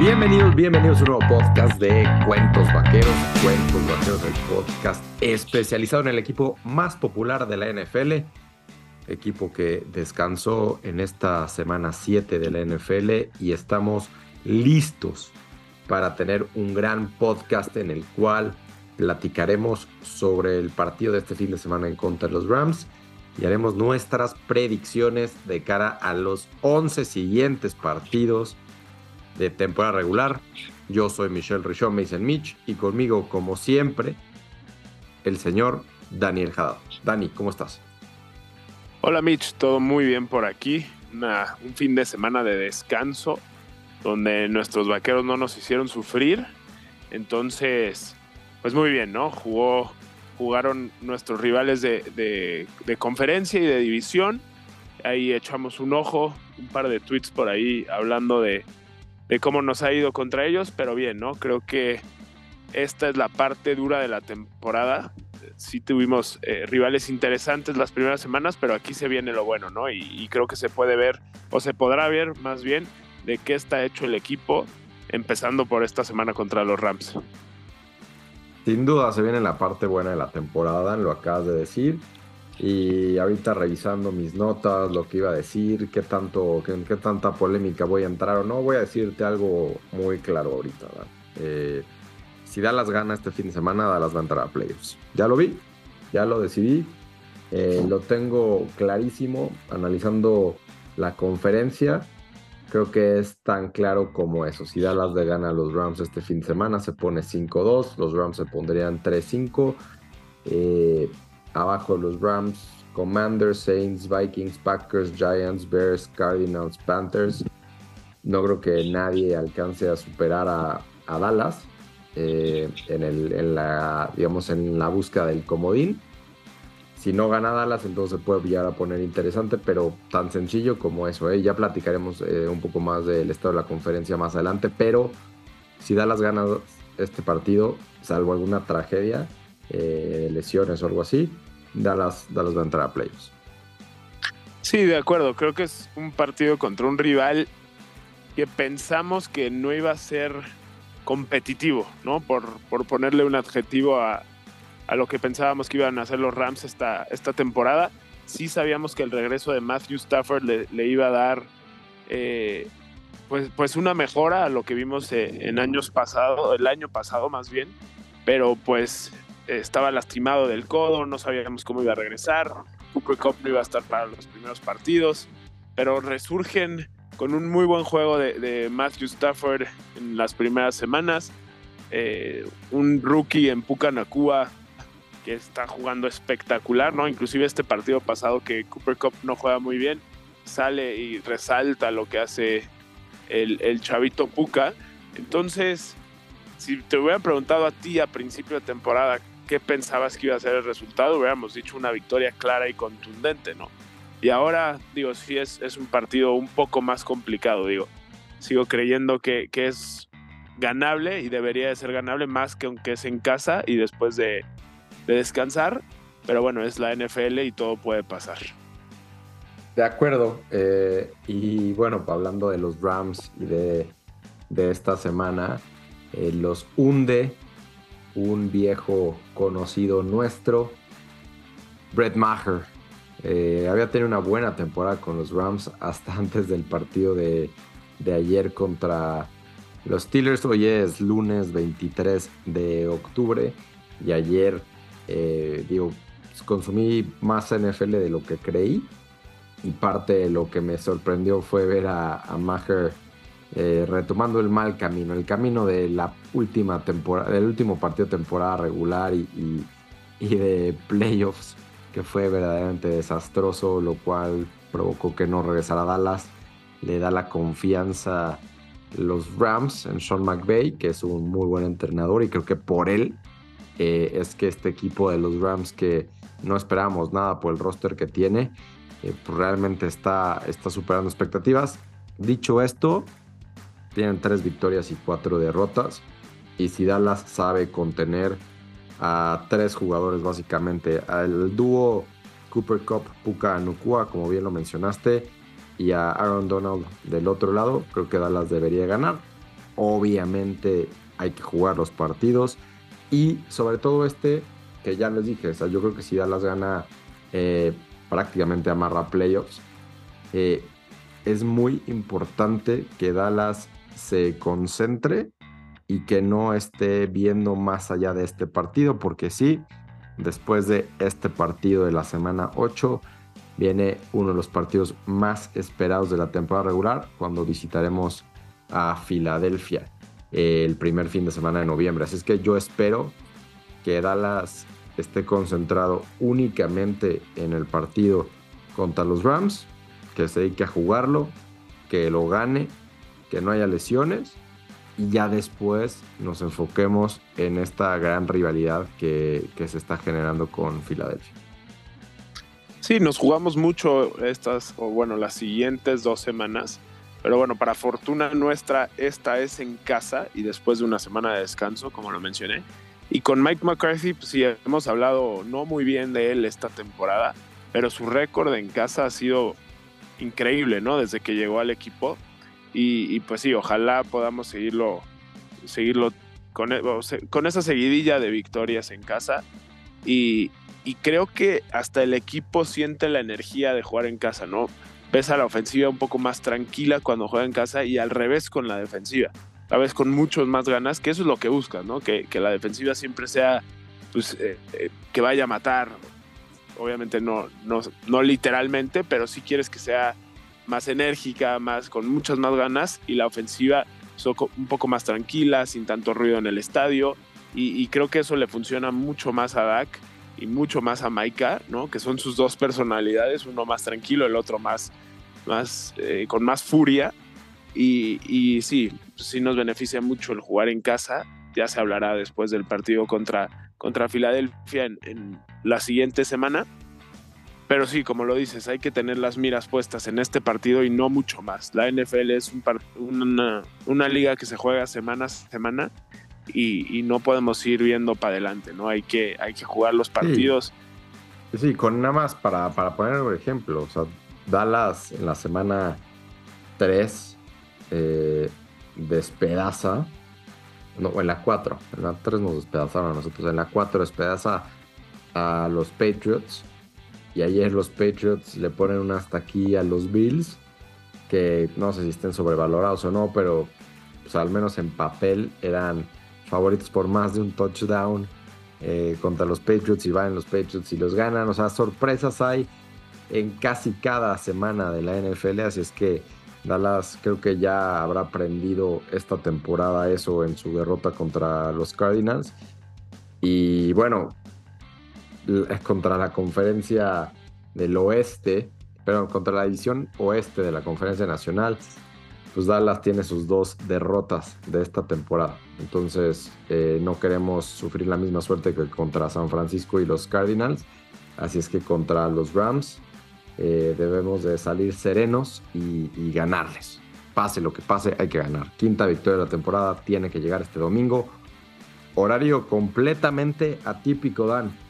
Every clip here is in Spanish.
Bienvenidos, bienvenidos a un nuevo podcast de Cuentos Vaqueros. Cuentos Vaqueros, el podcast especializado en el equipo más popular de la NFL. Equipo que descansó en esta semana 7 de la NFL y estamos listos para tener un gran podcast en el cual platicaremos sobre el partido de este fin de semana en contra de los Rams y haremos nuestras predicciones de cara a los 11 siguientes partidos de temporada regular. Yo soy Michelle Richon, Mason Mitch, y conmigo, como siempre, el señor Daniel Haddad. Dani, ¿cómo estás? Hola Mitch, todo muy bien por aquí. un fin de semana de descanso donde nuestros vaqueros no nos hicieron sufrir. Entonces, pues muy bien, ¿no? Jugó, jugaron nuestros rivales de, de conferencia y de división. Ahí echamos un ojo, un par de tweets por ahí hablando de, de cómo nos ha ido contra ellos, pero bien, ¿no? Creo que esta es la parte dura de la temporada. Sí tuvimos eh, rivales interesantes las primeras semanas, pero aquí se viene lo bueno, ¿no? Y, creo que se puede ver, o se podrá ver más bien, de qué está hecho el equipo, empezando por esta semana contra los Rams. Sin duda se viene la parte buena de la temporada, lo acabas de decir. Y ahorita revisando mis notas, lo que iba a decir, qué tanto, qué, tanta polémica voy a entrar o no, voy a decirte algo muy claro ahorita. Eh, si Dallas gana este fin de semana, Dallas va a entrar a playoffs. Ya lo vi, ya lo decidí, eh, lo tengo clarísimo, analizando la conferencia. Creo que es tan claro como eso. Si Dallas le gana a los Rams este fin de semana, se pone 5-2. Los Rams se pondrían 3-5. Eh, Abajo los Rams, Commanders, Saints, Vikings, Packers, Giants, Bears, Cardinals, Panthers. No creo que nadie alcance a superar a, Dallas eh, en, el, en, la, digamos, en la búsqueda del comodín. Si no gana Dallas, entonces se puede llegar a poner interesante, pero tan sencillo como eso. ¿eh? Ya platicaremos eh, un poco más del estado de la conferencia más adelante, pero si Dallas gana este partido, salvo alguna tragedia, lesiones o algo así, Dallas, Dallas va a entrar a playoffs. Sí, de acuerdo. Creo que es un partido contra un rival que pensamos que no iba a ser competitivo, ¿no? Por, por ponerle un adjetivo a, lo que pensábamos que iban a hacer los Rams esta, esta temporada. Sí sabíamos que el regreso de Matthew Stafford le, iba a dar eh, pues, pues una mejora a lo que vimos eh, en años pasados, el año pasado más bien, pero pues estaba lastimado del codo, no sabíamos cómo iba a regresar. Cooper Cup no iba a estar para los primeros partidos, pero resurgen con un muy buen juego de, Matthew Stafford en las primeras semanas. Eh, un rookie en Pucanacua que está jugando espectacular, ¿no? Inclusive este partido pasado que Cooper Cup no juega muy bien, sale y resalta lo que hace el, el chavito Puka. Entonces, si te hubieran preguntado a ti a principio de temporada qué pensabas que iba a ser el resultado, hubiéramos dicho una victoria clara y contundente, ¿no? Y ahora, digo, sí es, es un partido un poco más complicado, digo. Sigo creyendo que, que es ganable y debería de ser ganable más que aunque es en casa y después de, de descansar. Pero bueno, es la NFL y todo puede pasar. De acuerdo. Eh, y bueno, hablando de los Rams y de, de esta semana, eh, los hunde un viejo conocido nuestro, Brett Maher. Eh, había tenido una buena temporada con los Rams hasta antes del partido de, ayer contra los Steelers. Hoy es lunes 23 de octubre y ayer, eh, digo, consumí más NFL de lo que creí. Y parte de lo que me sorprendió fue ver a, a Maher eh, retomando el mal camino, el camino de la última temporada, del último partido temporada regular y, de playoffs, que fue verdaderamente desastroso, lo cual provocó que no regresara a Dallas. Le da la confianza los Rams en Sean McVay, que es un muy buen entrenador y creo que por él eh, es que este equipo de los Rams que no esperábamos nada por el roster que tiene, eh, pues realmente está, está superando expectativas. Dicho esto, tienen tres victorias y cuatro derrotas. Y si Dallas sabe contener a tres jugadores básicamente, al dúo Cooper Cup, Puka Nukua, como bien lo mencionaste, y a Aaron Donald del otro lado, creo que Dallas debería ganar. obviamente hay que jugar los partidos y sobre todo este que ya les dije, o sea, yo creo que si Dallas gana eh, prácticamente amarra playoffs, eh, es muy importante que Dallas se concentre y que no esté viendo más allá de este partido, porque sí, después de este partido de la semana 8, viene uno de los partidos más esperados de la temporada regular, cuando visitaremos a Filadelfia el primer fin de semana de noviembre. Así es que yo espero que Dallas esté concentrado únicamente en el partido contra los Rams, que se dedique a jugarlo, que lo gane, que no haya lesiones y ya después nos enfoquemos en esta gran rivalidad que, se está generando con Filadelfia. Sí, nos jugamos mucho estas, o bueno, las siguientes dos semanas. Pero bueno, para fortuna nuestra, esta es en casa y después de una semana de descanso, como lo mencioné. Y con Mike McCarthy, pues sí, hemos hablado no muy bien de él esta temporada, pero su récord en casa ha sido increíble, ¿no? Desde que llegó al equipo. Y, pues sí, ojalá podamos seguirlo, seguirlo con, e, con esa seguidilla de victorias en casa. Y, creo que hasta el equipo siente la energía de jugar en casa, ¿no? Ves a la ofensiva un poco más tranquila cuando juega en casa y al revés con la defensiva. A veces con muchos más ganas, que eso es lo que buscas, ¿no? Que, la defensiva siempre sea, pues, eh, eh, que vaya a matar. Obviamente no, no, no literalmente, pero sí quieres que sea más enérgica, más con muchas más ganas y la ofensiva un poco más tranquila, sin tanto ruido en el estadio y, creo que eso le funciona mucho más a Dak y mucho más a Maika, ¿no? Que son sus dos personalidades, uno más tranquilo, el otro más, más eh, con más furia y, y sí, sí nos beneficia mucho el jugar en casa. Ya se hablará después del partido contra, contra Filadelfia en la siguiente semana pero sí, como lo dices, hay que tener las miras puestas en este partido y no mucho más. La NFL es un una, una, liga que se juega semana a semana y, no podemos ir viendo para adelante, ¿no? Hay que, hay que jugar los partidos. Sí, con nada más para, para poner un ejemplo, o sea, Dallas en la semana 3 eh, despedaza, no, en la 4, en la 3 nos despedazaron a nosotros, en la 4 despedaza a los Patriots y ayer los Patriots le ponen una hasta aquí a los Bills, que no sé si estén sobrevalorados o no, pero al menos en papel eran favoritos por más de un touchdown eh, contra los Patriots y van los Patriots y los ganan. O sea, sorpresas hay en casi cada semana de la NFL, así es que Dallas creo que ya habrá aprendido esta temporada eso en su derrota contra los Cardinals. Y bueno, es contra la conferencia del oeste, pero contra la división oeste de la conferencia nacional, pues Dallas tiene sus dos derrotas de esta temporada. Entonces eh, no queremos sufrir la misma suerte que contra San Francisco y los Cardinals. Así es que contra los Rams eh, debemos de salir serenos y, y ganarles. Pase lo que pase, hay que ganar. Quinta victoria de la temporada tiene que llegar este domingo. Horario completamente atípico, Dan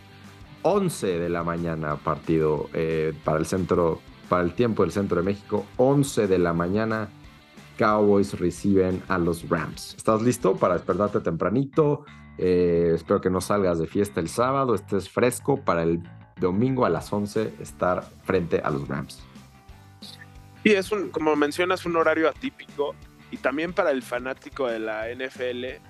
11 de la mañana partido eh, para el centro, para el tiempo del centro de México, 11 de la mañana. Cowboys reciben a los Rams. ¿Estás listo para despertarte tempranito? Eh, espero que no salgas de fiesta el sábado, estés fresco para el domingo a las 11 estar frente a los Rams. Sí, es un, como mencionas, un horario atípico y también para el fanático de la NFL,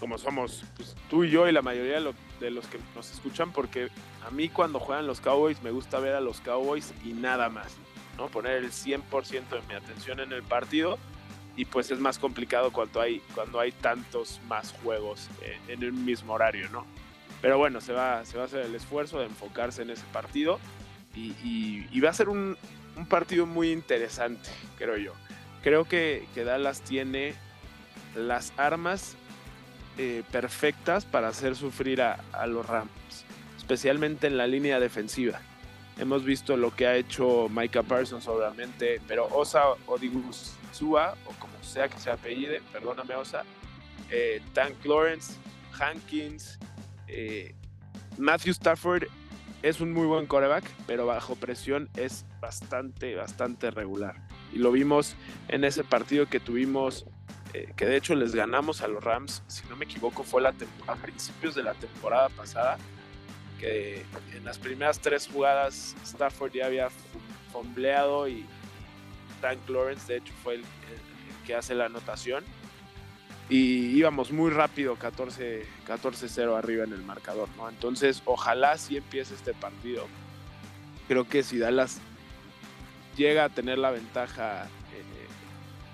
como somos pues, tú y yo y la mayoría de, de los que nos escuchan, porque a mí cuando juegan los Cowboys me gusta ver a los Cowboys y nada más, ¿no? Poner el 100% de mi atención en el partido y pues es más complicado cuando hay, cuando hay tantos más juegos en, el mismo horario, ¿no? Pero bueno, se va, se va a hacer el esfuerzo de enfocarse en ese partido y, va a ser un, partido muy interesante, creo yo. Creo que, que Dallas tiene las armas eh, perfectas para hacer sufrir a, los Rams, especialmente en la línea defensiva. Hemos visto lo que ha hecho Micah Parsons, obviamente, pero Osa Odigusua, o como sea que se apellide, perdóname Osa, eh, Tank Lawrence, Hankins, eh, Matthew Stafford es un muy buen coreback, pero bajo presión es bastante, bastante regular. Y lo vimos en ese partido que tuvimos eh, que de hecho les ganamos a los Rams, si no me equivoco, fue la a principios de la temporada pasada, que en las primeras tres jugadas Stafford ya había fombleado y Frank Lawrence de hecho fue el, que hace la anotación y íbamos muy rápido 14 14-0 arriba en el marcador. Entonces, ojalá sí empiece este partido. Creo que si Dallas llega a tener la ventaja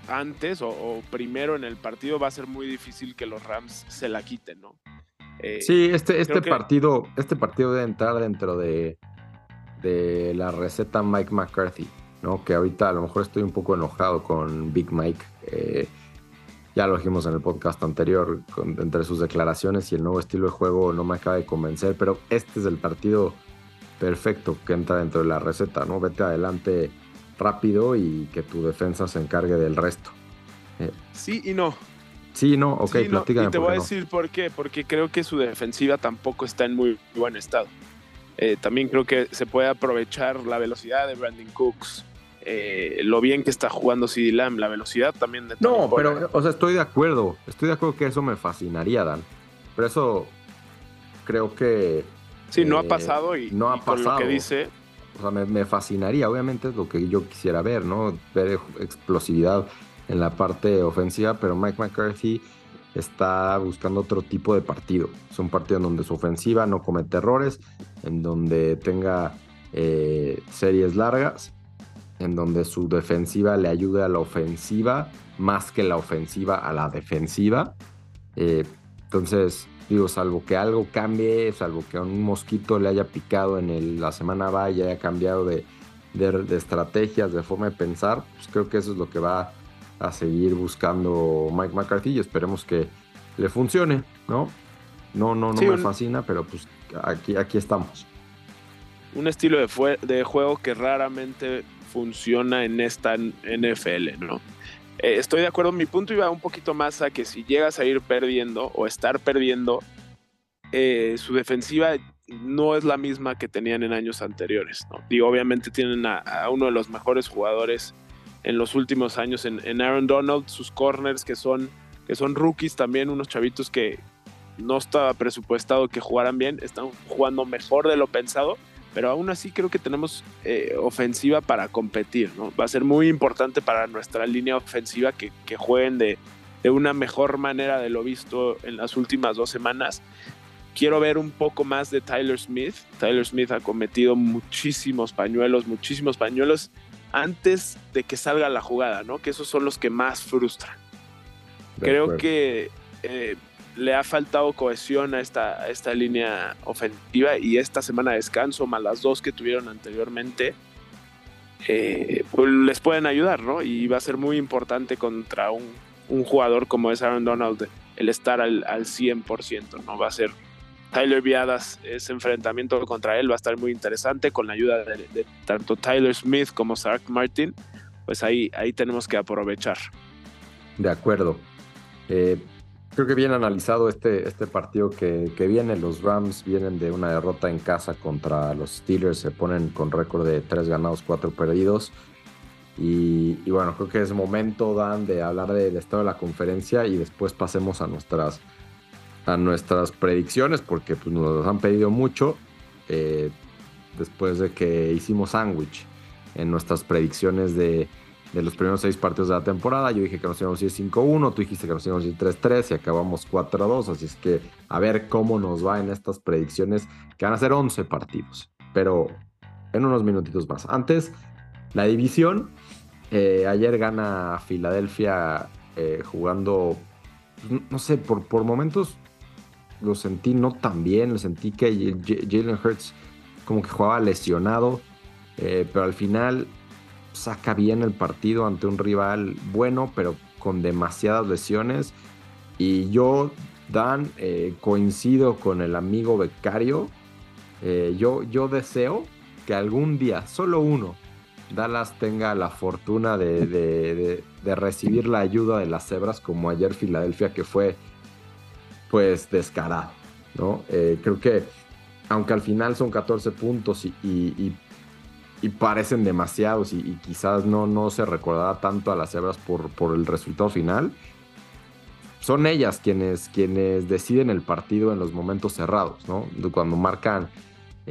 antes o, primero en el partido, va a ser muy difícil que los Rams se la quiten, ¿no? Eh, sí, este, este partido, este partido debe entrar dentro de, de la receta Mike McCarthy, ¿no? Que ahorita a lo mejor estoy un poco enojado con Big Mike. Eh, ya lo dijimos en el podcast anterior, entre sus declaraciones y el nuevo estilo de juego no me acaba de convencer, pero este es el partido perfecto que entra dentro de la receta, ¿no? Vete adelante rápido y que tu defensa se encargue del resto. Eh, sí y no. Sí, no, ok, sí, Y te voy a decir por qué, porque creo que su defensiva tampoco está en muy buen estado. Eh, también creo que se puede aprovechar la velocidad de Brandon Cooks, eh, lo bien que está jugando CD Lamb, la velocidad también de No, pero, o sea, estoy de acuerdo, estoy de acuerdo que eso me fascinaría, Dan. Pero eso creo que... Sí, no ha pasado y, no ha pasado. lo que dice o sea, me, fascinaría, obviamente es lo que yo quisiera ver, ¿no? Ver explosividad en la parte ofensiva, pero Mike McCarthy está buscando otro tipo de partido. Es un partido en donde su ofensiva no comete errores, en donde tenga eh, series largas, en donde su defensiva le ayude a la ofensiva más que la ofensiva a la defensiva. Eh, entonces, Digo, salvo que algo cambie, salvo que un mosquito le haya picado en la semana vaya, haya cambiado de, estrategias, de forma de pensar, pues creo que eso es lo que va a seguir buscando Mike McCarthy y esperemos que le funcione, ¿no? No, no, no me fascina, pero pues aquí, aquí estamos. Un estilo de, de juego que raramente funciona en esta NFL, ¿no? Eh, estoy de acuerdo, mi punto iba un poquito más a que si llegas a ir perdiendo o estar perdiendo, eh, su defensiva no es la misma que tenían en años anteriores. ¿no? Obviamente tienen a, uno de los mejores jugadores en los últimos años en, Aaron Donald, sus corners que son, que son rookies también, unos chavitos que no estaba presupuestado que jugaran bien, están jugando mejor de lo pensado pero aún así creo que tenemos eh, ofensiva para competir, ¿no? Va a ser muy importante para nuestra línea ofensiva que, jueguen de, una mejor manera de lo visto en las últimas dos semanas. Quiero ver un poco más de Tyler Smith. Tyler Smith ha cometido muchísimos pañuelos, muchísimos pañuelos antes de que salga la jugada, ¿no? Que esos son los que más frustran. Creo que eh, le ha faltado cohesión a esta, esta línea ofensiva y esta semana de descanso, más las dos que tuvieron anteriormente, eh, pues les pueden ayudar, ¿no? Y va a ser muy importante contra un, jugador como es Aaron Donald el estar al, al 100%, ¿no? Va a ser Tyler Viadas, ese enfrentamiento contra él va a estar muy interesante con la ayuda de, tanto Tyler Smith como Sark Martin, pues ahí, ahí tenemos que aprovechar. De acuerdo. Eh, creo que bien analizado este, este partido que, viene. Los Rams vienen de una derrota en casa contra los Steelers. Se ponen con récord de 3 ganados, 4 perdidos. Y, bueno, creo que es momento, Dan, de hablar del estado de la conferencia y después pasemos a nuestras, a nuestras predicciones porque pues, nos han pedido mucho eh, después de que hicimos sándwich en nuestras predicciones de de los primeros seis partidos de la temporada. Yo dije que nos íbamos a ir 5-1, tú dijiste que nos íbamos a ir 3-3 y acabamos 4-2. Así es que a ver cómo nos va en estas predicciones, que van a ser 11 partidos, pero en unos minutitos más. Antes, la división. Eh, ayer gana Filadelfia eh, jugando, no sé, por, por momentos lo sentí no tan bien, lo sentí que Jalen Hurts como que jugaba lesionado, eh, pero al final saca bien el partido ante un rival bueno, pero con demasiadas lesiones. Y yo, Dan, eh, coincido con el amigo becario. Eh, yo, yo deseo que algún día, solo uno, Dallas tenga la fortuna de, recibir la ayuda de las cebras como ayer Filadelfia, que fue pues descarado. ¿no? Eh, creo que aunque al final son 14 puntos y parecen demasiados y, quizás no, no se recordará tanto a las cebras por, por el resultado final. son ellas quienes, quienes deciden el partido en los momentos cerrados, ¿no? Cuando marcan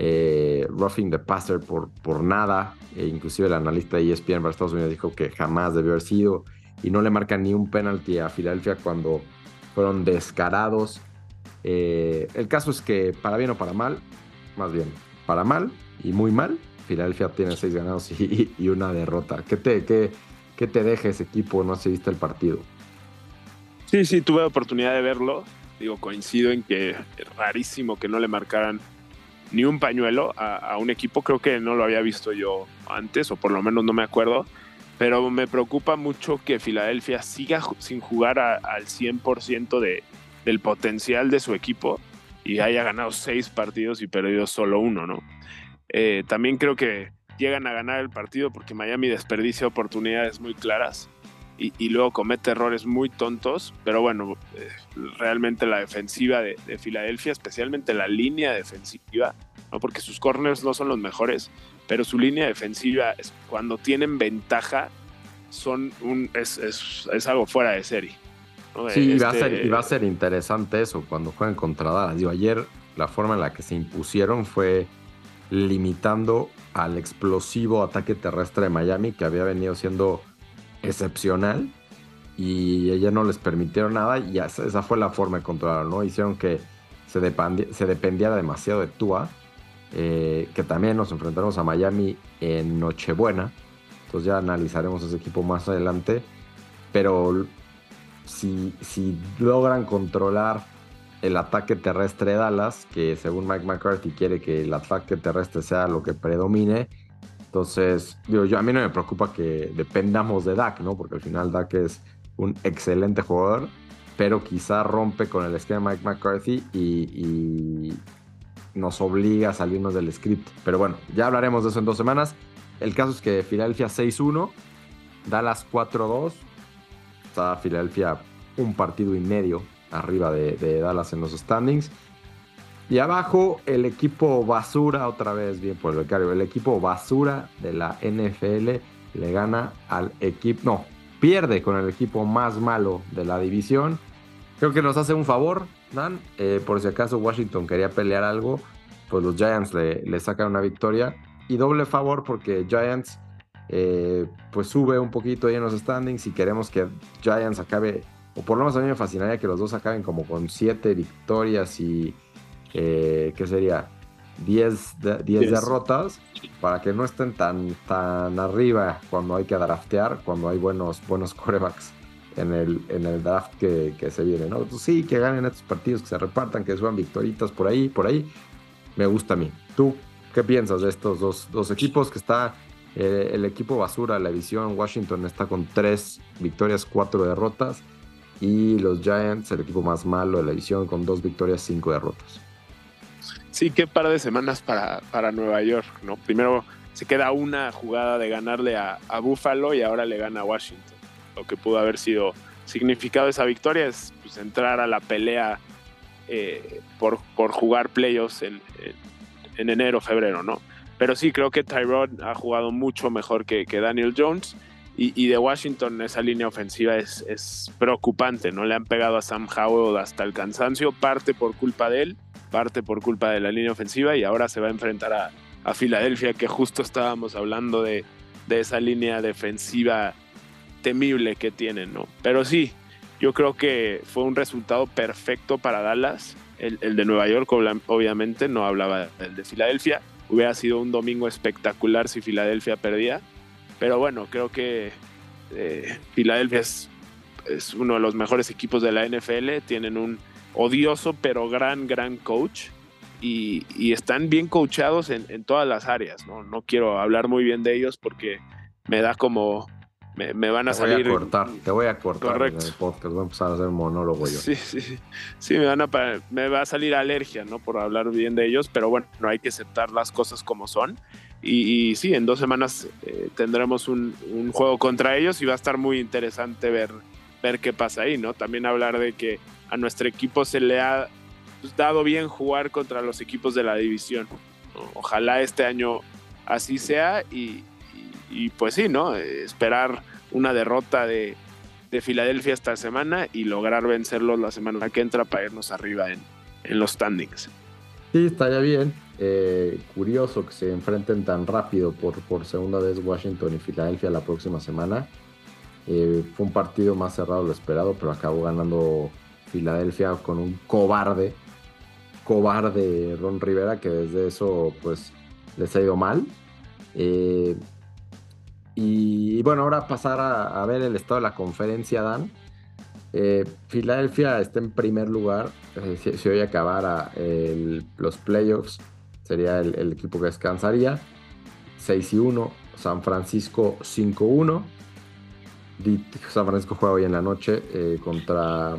eh, roughing the passer por, por nada, e inclusive el analista de ESPN para Estados Unidos dijo que jamás debió haber sido, y no le marcan ni un penalti a Filadelfia cuando fueron descarados. Eh, el caso es que, para bien o para mal, más bien, para mal y muy mal, Filadelfia tiene seis ganados y, una derrota. ¿Qué te, qué, qué te deja ese equipo? No sé viste el partido. Sí, sí, tuve oportunidad de verlo. Digo, coincido en que es rarísimo que no le marcaran ni un pañuelo a, un equipo. Creo que no lo había visto yo antes, o por lo menos no me acuerdo. Pero me preocupa mucho que Filadelfia siga sin jugar al 100% de, del potencial de su equipo y haya ganado seis partidos y perdido solo uno, ¿no? Eh, también creo que llegan a ganar el partido porque Miami desperdicia oportunidades muy claras y, luego comete errores muy tontos, pero bueno, eh, realmente la defensiva de, Filadelfia, especialmente la línea defensiva, ¿no? porque sus corners no son los mejores, pero su línea defensiva, cuando tienen ventaja, son un, es, es, algo fuera de serie. Sí, y, va a ser, y va a ser interesante eso cuando juegan contra Dallas. Digo, ayer la forma en la que se impusieron fue limitando al explosivo ataque terrestre de Miami, que había venido siendo excepcional y ella no les permitieron nada y esa fue la forma de controlarlo, ¿no? Hicieron que se, se dependiera demasiado de Tua, eh, que también nos enfrentaremos a Miami en Nochebuena, entonces ya analizaremos ese equipo más adelante, pero si, si logran controlar el ataque terrestre de Dallas, que según Mike McCarthy quiere que el ataque terrestre sea lo que predomine, entonces, digo, yo, a mí no me preocupa que dependamos de Dak, ¿no? Porque al final Dak es un excelente jugador, pero quizá rompe con el esquema de Mike McCarthy y, nos obliga a salirnos del script. Pero bueno, ya hablaremos de eso en dos semanas. El caso es que Filadelfia 6-1, Dallas 4-2. Está Filadelfia un partido y medio arriba de, Dallas en los standings. Y abajo el equipo basura, otra vez bien por el becario, el equipo basura de la NFL le gana al equipo, no, pierde con el equipo más malo de la división. Creo que nos hace un favor, Dan, eh, por si acaso Washington quería pelear algo, pues los Giants le, sacan una victoria. Y doble favor porque Giants eh, pues sube un poquito ahí en los standings y queremos que Giants acabe, o por lo menos a mí me fascinaría que los dos acaben como con siete victorias y eh, que sería 10 derrotas para que no estén tan, tan arriba cuando hay que draftear, cuando hay buenos, buenos corebacks en el, en el draft que, se viene, ¿no? Pues sí, que ganen estos partidos, que se repartan, que suban victoritas por ahí, por ahí. Me gusta a mí. ¿Tú qué piensas de estos dos, equipos que está eh, el equipo basura de la división? Washington está con 3 victorias, 4 derrotas. Y los Giants, el equipo más malo de la división, con 2 victorias, 5 derrotas. Sí, qué par de semanas para, para Nueva York, ¿no? Primero se queda una jugada de ganarle a, Buffalo y ahora le gana a Washington. Lo que pudo haber sido significado esa victoria es pues, entrar a la pelea eh, por, por, jugar playoffs en, en, enero, febrero, ¿no? Pero sí, creo que Tyrod ha jugado mucho mejor que, que Daniel Jones. Y, y, de Washington esa línea ofensiva es, es, preocupante, ¿no? Le han pegado a Sam Howell hasta el cansancio, parte por culpa de él parte por culpa de la línea ofensiva y ahora se va a enfrentar a, Filadelfia, que justo estábamos hablando de, esa línea defensiva temible que tienen, ¿no? Pero sí, yo creo que fue un resultado perfecto para Dallas. El, de Nueva York, obviamente, no hablaba del de Filadelfia. Hubiera sido un domingo espectacular si Filadelfia perdía. Pero bueno, creo que eh, Filadelfia es, es, uno de los mejores equipos de la NFL. Tienen un odioso pero gran, gran coach. Y, están bien coachados en, todas las áreas. ¿no? no quiero hablar muy bien de ellos porque me da como... Me, van a salir... Voy a cortar, te voy a cortar Correcto. el podcast. Voy a empezar a hacer monólogo yo. Sí, sí, sí. Sí, me, van a, me va a salir alergia, ¿no? Por hablar bien de ellos, pero bueno, no hay que aceptar las cosas como son. Y, sí, en dos semanas eh, tendremos un, juego contra ellos y va a estar muy interesante ver, ver qué pasa ahí, ¿no? También hablar de que a nuestro equipo se le ha dado bien jugar contra los equipos de la división. Ojalá este año así sea y, pues sí, ¿no? Esperar una derrota de, de Filadelfia esta semana y lograr vencerlos la semana que entra para irnos arriba en, en los standings. Sí, estaría bien. Eh, curioso que se enfrenten tan rápido por, por segunda vez Washington y Filadelfia la próxima semana. Eh, fue un partido más cerrado de lo esperado, pero acabó ganando Filadelfia con un cobarde, cobarde Ron Rivera, que desde eso pues les ha ido mal. Eh, y, bueno, ahora pasar a, ver el estado de la conferencia, Dan. Filadelfia está en primer lugar. Si, hoy acabara los playoffs, sería el, equipo que descansaría. 6 y 1. San Francisco 5-1. San Francisco juega hoy en la noche eh, contra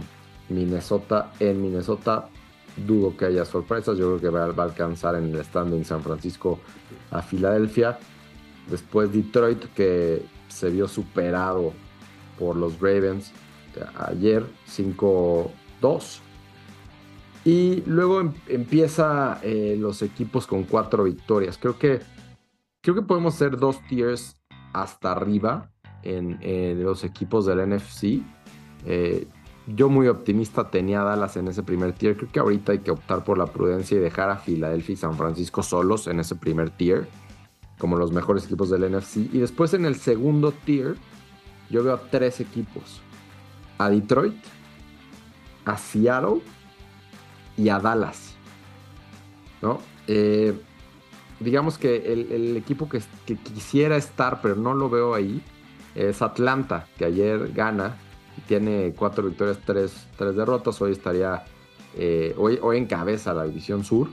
Minnesota en Minnesota. Dudo que haya sorpresas. Yo creo que va, va a alcanzar en el standing San Francisco a Filadelfia. Después Detroit que se vio superado por los Ravens ayer 5-2. Y luego em, empieza eh, los equipos con cuatro victorias. Creo que, creo que podemos hacer dos tiers hasta arriba en, los equipos del NFC. Eh, yo muy optimista tenía a Dallas en ese primer tier. Creo que ahorita hay que optar por la prudencia y dejar a Filadelfia y San Francisco solos en ese primer tier como los mejores equipos del NFC. Y después en el segundo tier, yo veo a tres equipos. A Detroit, a Seattle y a Dallas. ¿No? Eh, digamos que el, equipo que, quisiera estar, pero no lo veo ahí, es Atlanta, que ayer gana. Tiene cuatro victorias, tres, tres derrotas. Hoy estaría, eh, hoy, hoy encabeza la división sur.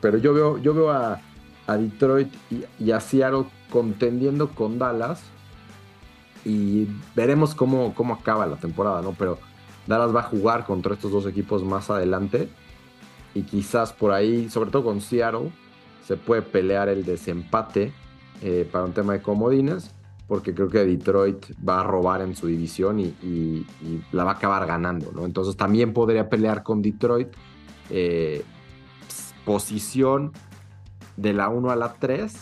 Pero yo veo, yo veo a, a Detroit y, a Seattle contendiendo con Dallas. Y veremos cómo, cómo acaba la temporada, ¿no? Pero Dallas va a jugar contra estos dos equipos más adelante. Y quizás por ahí, sobre todo con Seattle, se puede pelear el desempate eh, para un tema de comodines. Porque creo que Detroit va a robar en su división y, la va a acabar ganando, ¿no? Entonces también podría pelear con Detroit. Eh, posición de la 1 a la 3,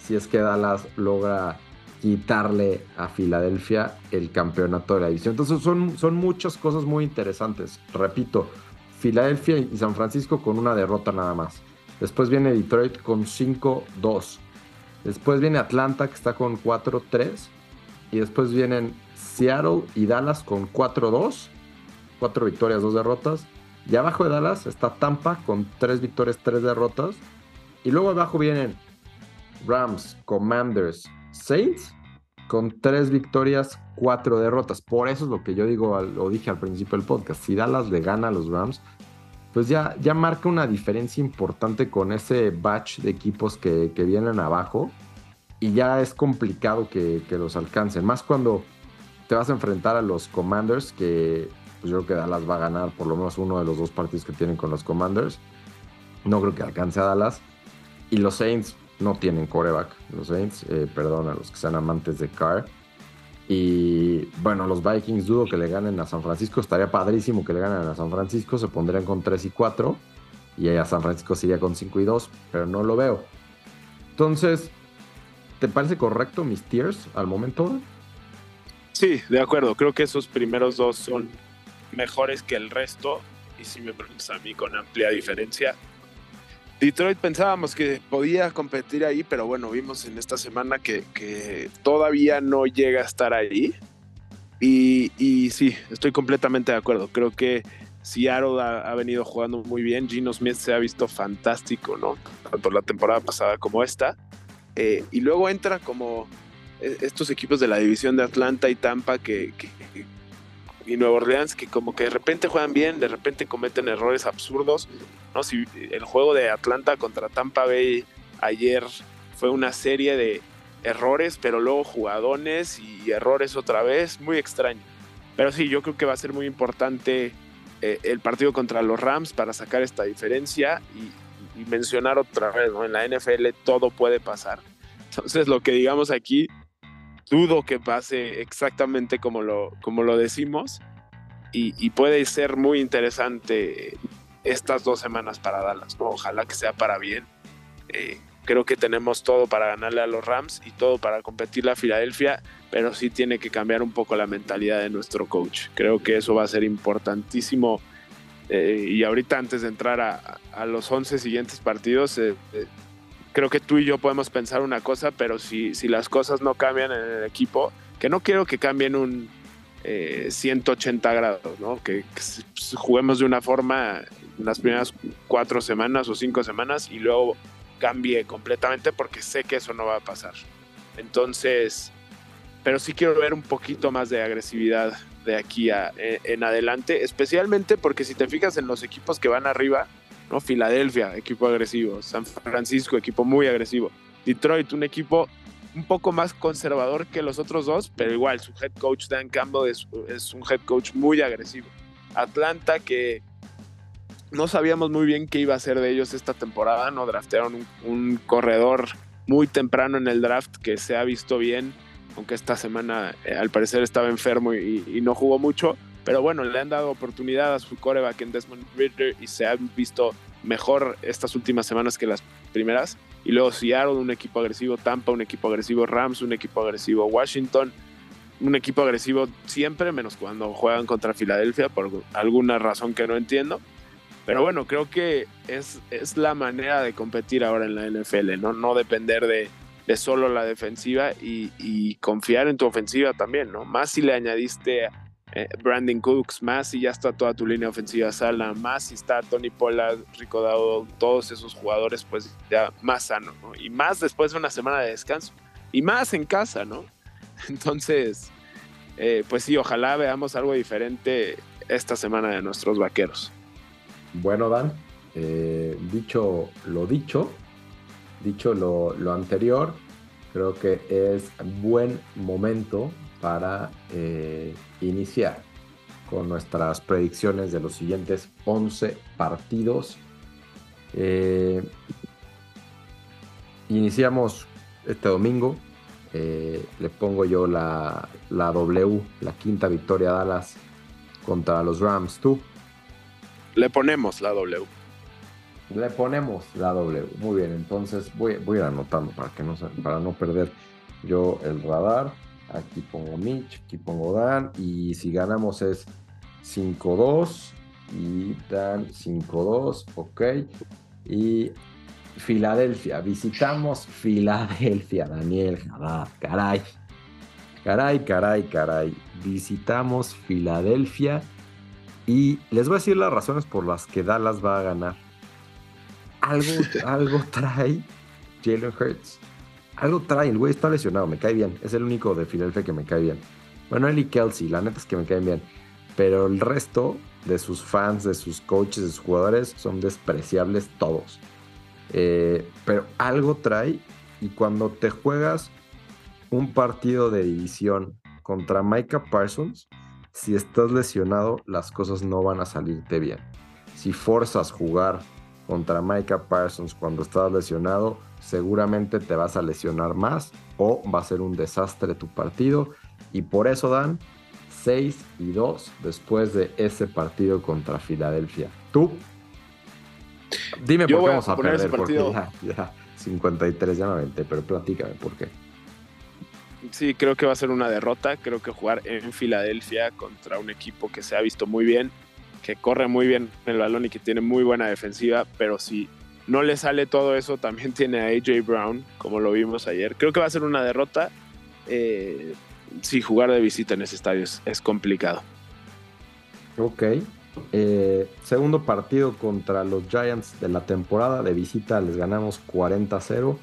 si es que Dallas logra quitarle a Filadelfia el campeonato de la división. Entonces son, son muchas cosas muy interesantes. Repito, Filadelfia y San Francisco con una derrota nada más. Después viene Detroit con 5-2. Después viene Atlanta que está con 4-3. Y después vienen Seattle y Dallas con 4-2. 4 victorias, 2 derrotas. Y abajo de Dallas está Tampa con 3 victorias, 3 derrotas. Y luego abajo vienen Rams, Commanders, Saints con tres victorias, cuatro derrotas. Por eso es lo que yo digo, lo dije al principio del podcast. Si Dallas le gana a los Rams, pues ya, ya marca una diferencia importante con ese batch de equipos que, vienen abajo. Y ya es complicado que, los alcancen. Más cuando te vas a enfrentar a los Commanders, que pues yo creo que Dallas va a ganar por lo menos uno de los dos partidos que tienen con los Commanders. No creo que alcance a Dallas. Y los Saints no tienen coreback. Los Saints, eh, perdón a los que sean amantes de Carr. Y bueno, los Vikings dudo que le ganen a San Francisco. Estaría padrísimo que le ganen a San Francisco. Se pondrían con 3 y 4. Y a San Francisco sería con 5 y 2. Pero no lo veo. Entonces, ¿te parece correcto mis tiers al momento? Sí, de acuerdo. Creo que esos primeros dos son mejores que el resto. Y si me preguntas a mí con amplia diferencia, Detroit pensábamos que podía competir ahí, pero bueno, vimos en esta semana que, todavía no llega a estar ahí. Y, sí, estoy completamente de acuerdo. Creo que Seattle ha, venido jugando muy bien. Gino Smith se ha visto fantástico, ¿no? Tanto la temporada pasada como esta. Eh, y luego entra como eh, estos equipos de la división de Atlanta y Tampa que, y Nueva Orleans que como que de repente juegan bien, de repente cometen errores absurdos. ¿no? Si el juego de Atlanta contra Tampa Bay ayer fue una serie de errores, pero luego jugadones y errores otra vez, muy extraño. Pero sí, yo creo que va a ser muy importante eh, el partido contra los Rams para sacar esta diferencia y, mencionar otra vez, ¿no? En la NFL todo puede pasar. Entonces lo que digamos aquí dudo que pase exactamente como lo, como lo decimos y, puede ser muy interesante estas dos semanas para Dallas, Ojalá que sea para bien. Eh, Creo que tenemos todo para ganarle a los Rams y todo para competir a Filadelfia, pero sí tiene que cambiar un poco la mentalidad de nuestro coach. Creo que eso va a ser importantísimo. Eh, y ahorita antes de entrar a, los 11 siguientes partidos, eh, eh, creo que tú y yo podemos pensar una cosa, pero si, si las cosas no cambian en el equipo, que no quiero que cambien un 180 grados, ¿no? que, que juguemos de una forma en las primeras cuatro semanas o cinco semanas y luego cambie completamente porque sé que eso no va a pasar. Entonces, pero sí quiero ver un poquito más de agresividad de aquí a, eh, en adelante, especialmente porque si te fijas en los equipos que van arriba, ¿no? Filadelfia, equipo agresivo, San Francisco, equipo muy agresivo, Detroit, un equipo un poco más conservador que los otros dos, pero igual su head coach Dan Campbell es, es un head coach muy agresivo. Atlanta que no sabíamos muy bien qué iba a ser de ellos esta temporada, ¿no? Draftearon un, corredor muy temprano en el draft que se ha visto bien, aunque esta semana eh, al parecer estaba enfermo y, no jugó mucho, pero bueno, le han dado oportunidad a su coreback en Desmond Ritter y se ha visto mejor estas últimas semanas que las primeras. Y luego Seattle, un equipo agresivo, Tampa, un equipo agresivo, Rams, un equipo agresivo, Washington, un equipo agresivo siempre, menos cuando juegan contra Filadelfia por alguna razón que no entiendo. Pero bueno, creo que es, es la manera de competir ahora en la NFL, no, no depender de, solo la defensiva y, confiar en tu ofensiva también, ¿no? Más si le añadiste eh, Brandon Cooks, más si ya está toda tu línea ofensiva sala, más si está Tony Pollard, Rico Dowdle, todos esos jugadores, pues ya más sano, ¿no? Y más después de una semana de descanso, y más en casa, ¿no? Entonces, eh, pues sí, ojalá veamos algo diferente esta semana de nuestros vaqueros. Bueno, Dan, eh, dicho lo dicho, dicho lo, anterior, creo que es buen momento para eh, iniciar con nuestras predicciones de los siguientes 11 partidos. Eh, iniciamos este domingo. le pongo yo la, la, W, la quinta victoria Dallas contra los Rams. ¿Tú? Le ponemos la W. Le ponemos la W. Muy bien, entonces voy, voy a ir anotando para, que no, para no perder yo el radar. Aquí pongo Mitch, aquí pongo Dan. Y si ganamos es 5-2. Y Dan 5-2, ok. Y Filadelfia, visitamos Filadelfia, Daniel caray. Caray, caray, caray. Visitamos Filadelfia y les voy a decir las razones por las que Dallas va a ganar. Algo, algo trae Jalen Hurts. Algo trae, el güey está lesionado, me cae bien. Es el único de Philadelphia que me cae bien. Bueno, él y Kelsey, la neta es que me caen bien. Pero el resto de sus fans, de sus coaches, de sus jugadores son despreciables todos. Eh, pero algo trae y cuando te juegas un partido de división contra Micah Parsons, si estás lesionado, las cosas no van a salirte bien. Si forzas jugar contra Micah Parsons cuando estás lesionado, seguramente te vas a lesionar más o va a ser un desastre tu partido. Y por eso dan 6 y 2 después de ese partido contra Filadelfia. ¿Tú? Dime por qué vamos a, perder, porque ya, ya 53 ya no 20, pero platícame por qué. Sí, creo que va a ser una derrota. Creo que jugar en Filadelfia contra un equipo que se ha visto muy bien, que corre muy bien el balón y que tiene muy buena defensiva, pero si no le sale todo eso, también tiene a AJ Brown, como lo vimos ayer. Creo que va a ser una derrota. Eh, si jugar de visita en ese estadio es, complicado. Ok. Eh, segundo partido contra los Giants de la temporada. De visita les ganamos 40-0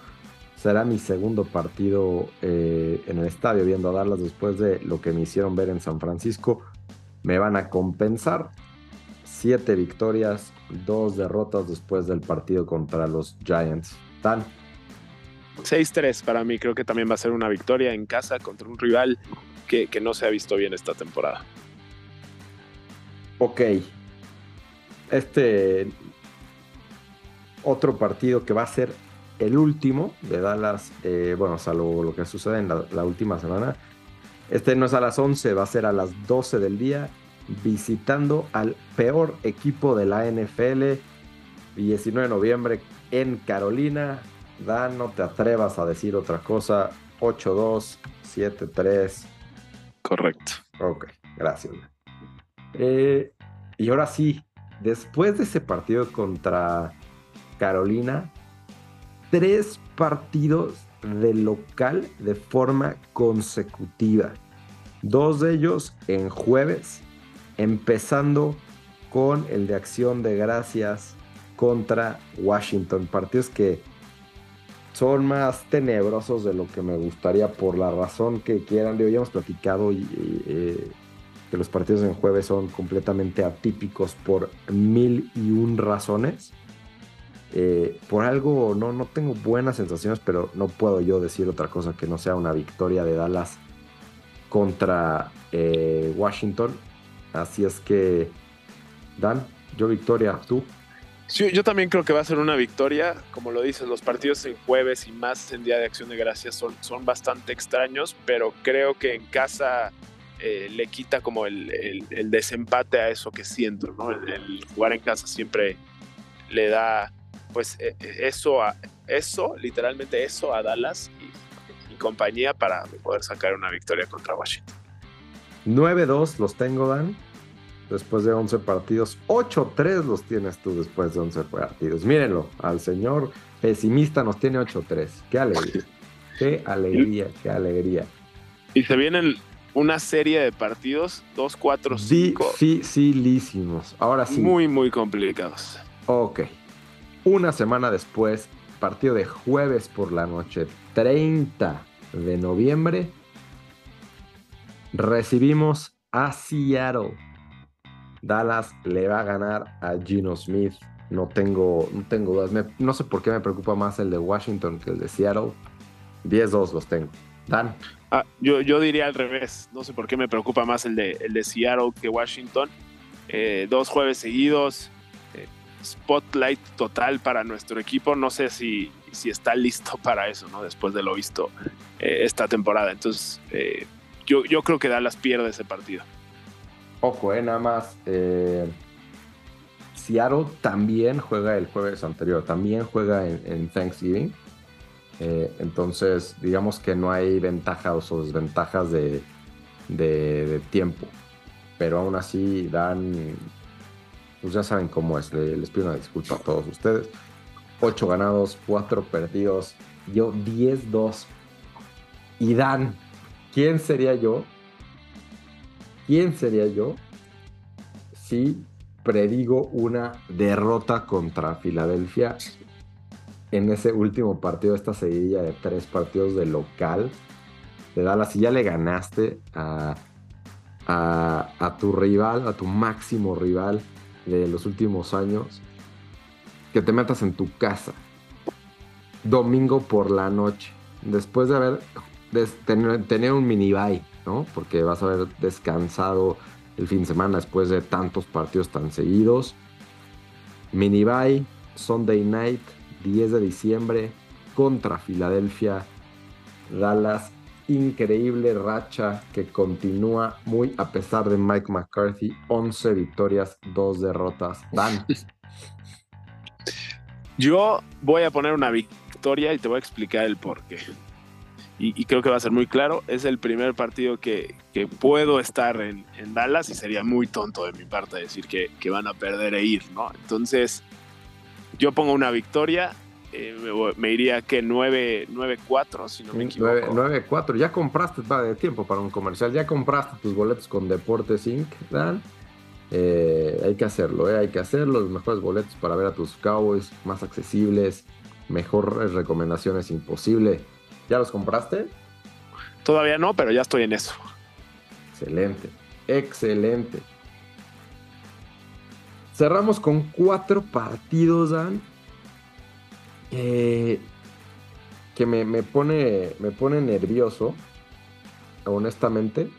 será mi segundo partido eh, en el estadio viendo a Dallas después de lo que me hicieron ver en San Francisco. Me van a compensar. Siete victorias, dos derrotas después del partido contra los Giants. ¿Tan? 6-3 para mí, creo que también va a ser una victoria en casa contra un rival que, que no se ha visto bien esta temporada. Ok. Este otro partido que va a ser el último de Dallas, eh, bueno, salvo lo que sucede en la, última semana. Este no es a las 11, va a ser a las 12 del día, visitando al peor equipo de la NFL, 19 de noviembre en Carolina, Dan, no te atrevas a decir otra cosa. 8-2, 7-3. Correcto. Ok, gracias. Eh, y ahora sí, después de ese partido contra Carolina, tres partidos de local de forma consecutiva. Dos de ellos en jueves, empezando con el de acción de gracias contra Washington. Partidos que son más tenebrosos de lo que me gustaría por la razón que quieran. Ya hemos platicado y, eh, que los partidos en jueves son completamente atípicos por mil y un razones. Eh, por algo no, no tengo buenas sensaciones, pero no puedo yo decir otra cosa que no sea una victoria de Dallas contra eh, Washington. Así es que, Dan, yo victoria, tú. Sí, yo también creo que va a ser una victoria. Como lo dices, los partidos en jueves y más en Día de Acción de Gracias son, bastante extraños, pero creo que en casa eh, le quita como el, desempate a eso que siento, ¿no? el, jugar en casa siempre le da pues eh, eh, eso, a, eso, literalmente eso a Dallas y, compañía para poder sacar una victoria contra Washington. 9-2 los tengo, Dan, después de 11 partidos. 8-3 los tienes tú después de 11 partidos. Mírenlo, al señor pesimista nos tiene 8-3. Qué alegría, qué alegría, qué alegría. Y se vienen una serie de partidos, 2, 4, 5. Dificilísimos. Ahora sí. Muy, muy complicados. Ok. Una semana después, partido de jueves por la noche, 30 de noviembre, recibimos a Seattle. Dallas le va a ganar a Gino Smith. No tengo, no tengo dudas. no sé por qué me preocupa más el de Washington que el de Seattle. 10-2 los tengo. Dan. Ah, yo, yo, diría al revés. No sé por qué me preocupa más el de, el de Seattle que Washington. Eh, dos jueves seguidos spotlight total para nuestro equipo. No sé si, si está listo para eso, ¿no? Después de lo visto eh, esta temporada. Entonces, eh, yo, yo creo que Dallas pierde ese partido. Ojo, eh, nada más. Eh, Seattle también juega el jueves anterior, también juega en, Thanksgiving. entonces, digamos que no hay ventajas o desventajas de, de tiempo. Pero aún así dan pues ya saben cómo es. Les pido una disculpa a todos ustedes. 8 ganados, 4 perdidos. Yo 10-2. Y Dan, ¿quién sería yo? ¿Quién sería yo si predigo una derrota contra Filadelfia en ese último partido esta seguidilla de tres partidos de local de Dallas? Si ya le ganaste a, a tu rival, a tu máximo rival de los últimos años, que te metas en tu casa domingo por la noche, después de haber tener, un mini bye, ¿no? Porque vas a haber descansado el fin de semana después de tantos partidos tan seguidos. Mini bye, Sunday night, 10 de diciembre, contra Filadelfia, Dallas increíble racha que continúa muy a pesar de Mike McCarthy. 11 victorias, 2 derrotas. Dan. Yo voy a poner una victoria y te voy a explicar el por qué. Y, creo que va a ser muy claro. Es el primer partido que, puedo estar en, Dallas y sería muy tonto de mi parte decir que, que van a perder e ir, ¿no? Entonces, yo pongo una victoria eh, me, iría que 9-4, si no me equivoco. 9-4, ya compraste, va de tiempo para un comercial, ya compraste tus boletos con Deportes Inc., Dan. Eh, hay que hacerlo, eh, hay que hacerlo, los mejores boletos para ver a tus Cowboys, más accesibles, mejores recomendaciones imposible. ¿Ya los compraste? Todavía no, pero ya estoy en eso. Excelente, excelente. Cerramos con cuatro partidos, Dan eh, que me, pone, me pone nervioso, honestamente.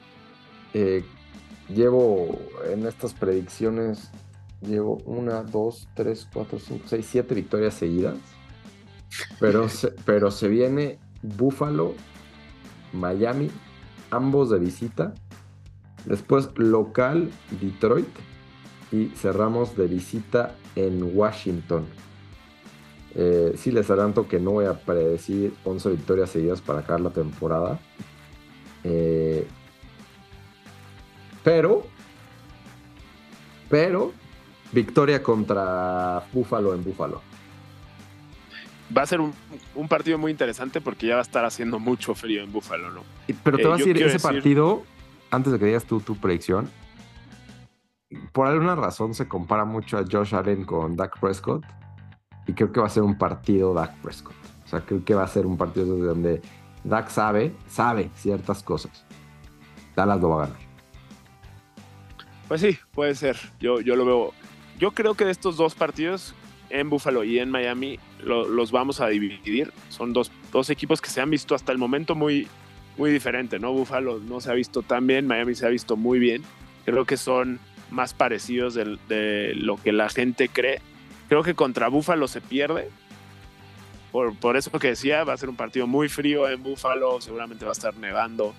Eh, llevo en estas predicciones, llevo una, dos, tres, cuatro, cinco, seis, siete victorias seguidas. Pero se, pero se viene Buffalo, Miami, ambos de visita. Después local, Detroit. Y cerramos de visita en Washington. Eh, sí les adelanto que no voy a predecir 11 victorias seguidas para acabar la temporada. Eh, pero, pero, victoria contra Búfalo en Búfalo. Va a ser un, partido muy interesante porque ya va a estar haciendo mucho frío en Búfalo, ¿no? Pero te voy a decir, ese partido, antes de que digas tú tu predicción, por alguna razón se compara mucho a Josh Allen con Dak Prescott y creo que va a ser un partido Dak Prescott. O sea, creo que va a ser un partido donde Dak sabe, sabe ciertas cosas. Dallas lo va a ganar. Pues sí, puede ser. Yo, yo lo veo. Yo creo que de estos dos partidos, en Buffalo y en Miami, los vamos a dividir. Son dos, dos, equipos que se han visto hasta el momento muy, muy diferente, ¿no? Buffalo no se ha visto tan bien, Miami se ha visto muy bien. Creo que son más parecidos de, de lo que la gente cree. Creo que contra Búfalo se pierde. Por, por, eso que decía, va a ser un partido muy frío en Búfalo, seguramente va a estar nevando.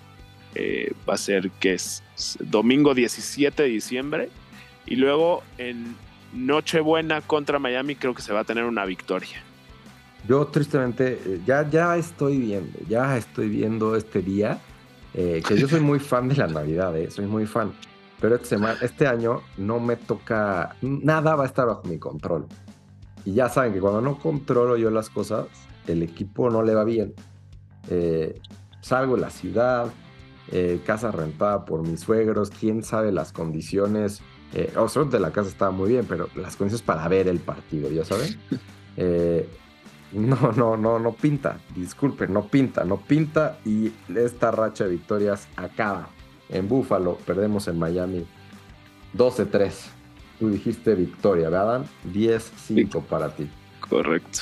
Eh, va a ser que es domingo 17 de diciembre. Y luego en Nochebuena contra Miami creo que se va a tener una victoria. Yo tristemente eh, ya, ya estoy viendo, ya estoy viendo este día, eh, que yo soy muy fan de la Navidad, soy muy fan. Pero este, este año no me toca, nada va a estar bajo mi control. Y ya saben que cuando no controlo yo las cosas, el equipo no le va bien. Eh, salgo de la ciudad, eh, casa rentada por mis suegros, quién sabe las condiciones. Eh, oh, de la casa estaba muy bien, pero las condiciones para ver el partido, ya saben. Eh, no, no, no, no pinta. Disculpen, no pinta, no pinta. Y esta racha de victorias acaba en Búfalo, perdemos en Miami 12-3. Tú dijiste victoria, ¿verdad? 10-5 para ti. Correcto.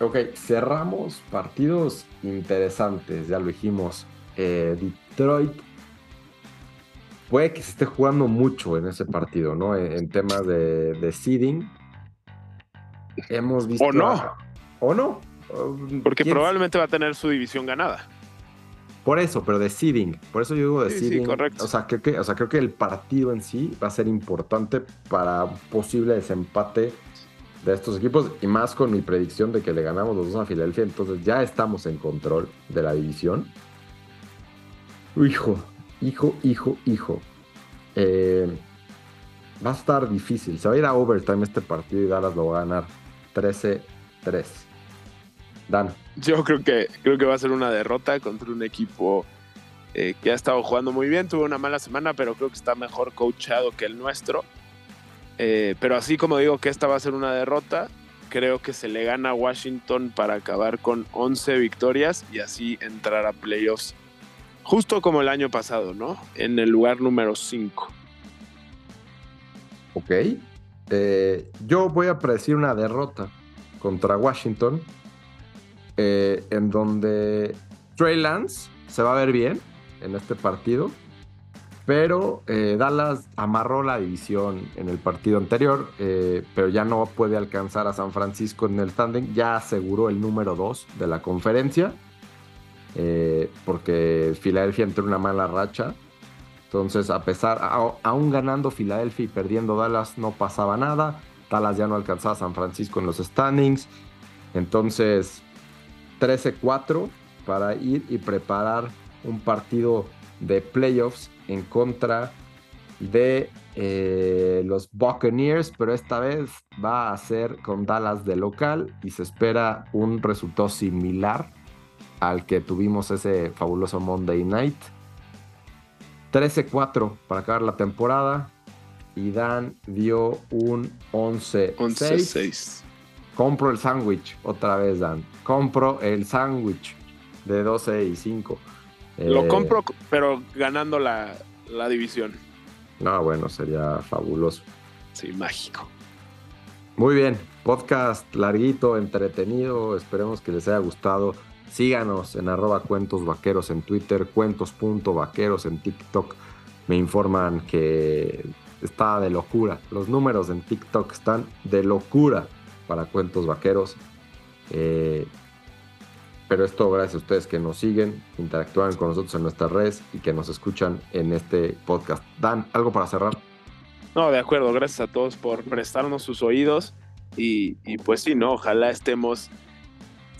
Ok, cerramos partidos interesantes, ya lo dijimos. Eh, Detroit puede que se esté jugando mucho en ese partido, ¿no? En, temas de, seeding. Hemos visto. O no. o no. Porque probablemente va a tener su división ganada. Por eso, pero de seeding. Por eso yo digo de seeding. Sí, correcto. O sea, creo que, o sea, creo que el partido en sí va a ser importante para un posible desempate de estos equipos. Y más con mi predicción de que le ganamos los dos a Filadelfia. Entonces ya estamos en control de la división. Hijo, hijo, hijo, hijo. Eh, va a estar difícil. Se va a ir a overtime este partido y Dallas lo va a ganar 13-3. Dan. Yo creo que, creo que va a ser una derrota contra un equipo eh, que ha estado jugando muy bien. Tuvo una mala semana, pero creo que está mejor coachado que el nuestro. Eh, pero así como digo que esta va a ser una derrota, creo que se le gana a Washington para acabar con 11 victorias y así entrar a playoffs. Justo como el año pasado, ¿no? En el lugar número 5. Ok. Eh, yo voy a predecir una derrota contra Washington eh, en donde Trey Lance se va a ver bien en este partido, pero eh, Dallas amarró la división en el partido anterior, pero ya no puede alcanzar a San Francisco en el standing, ya aseguró el número 2 de la conferencia, porque Filadelfia entró en una mala racha. Entonces, a pesar, aún ganando Filadelfia y perdiendo Dallas, no pasaba nada. Dallas ya no alcanzaba a San Francisco en los standings. Entonces, 13-4 para ir y preparar un partido de playoffs en contra de eh, los Buccaneers, pero esta vez va a ser con Dallas de local y se espera un resultado similar al que tuvimos ese fabuloso Monday Night. 13-4 para acabar la temporada y Dan dio un 11-6 compro el sándwich otra vez, Dan. Compro el sándwich de 12 y 5. Lo eh, compro, pero ganando la, la división. No, bueno, sería fabuloso. Sí, mágico. Muy bien, podcast larguito, entretenido, esperemos que les haya gustado. Síganos en arroba cuentos vaqueros en Twitter, cuentos.vaqueros en TikTok. Me informan que está de locura. Los números en TikTok están de locura para Cuentos Vaqueros. Eh, pero esto gracias a ustedes que nos siguen, interactúan con nosotros en nuestras redes y que nos escuchan en este podcast. Dan, ¿algo para cerrar? No, de acuerdo, gracias a todos por prestarnos sus oídos. Y, pues sí, ¿no? Ojalá estemos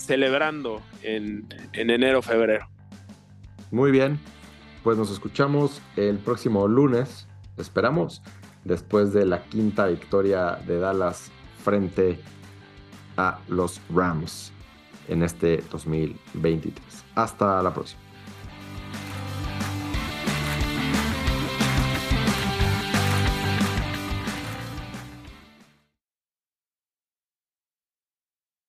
celebrando en, en enero, febrero. Muy bien, pues nos escuchamos el próximo lunes, esperamos, después de la quinta victoria de Dallas frente a los Rams en este 2023. Hasta la próxima.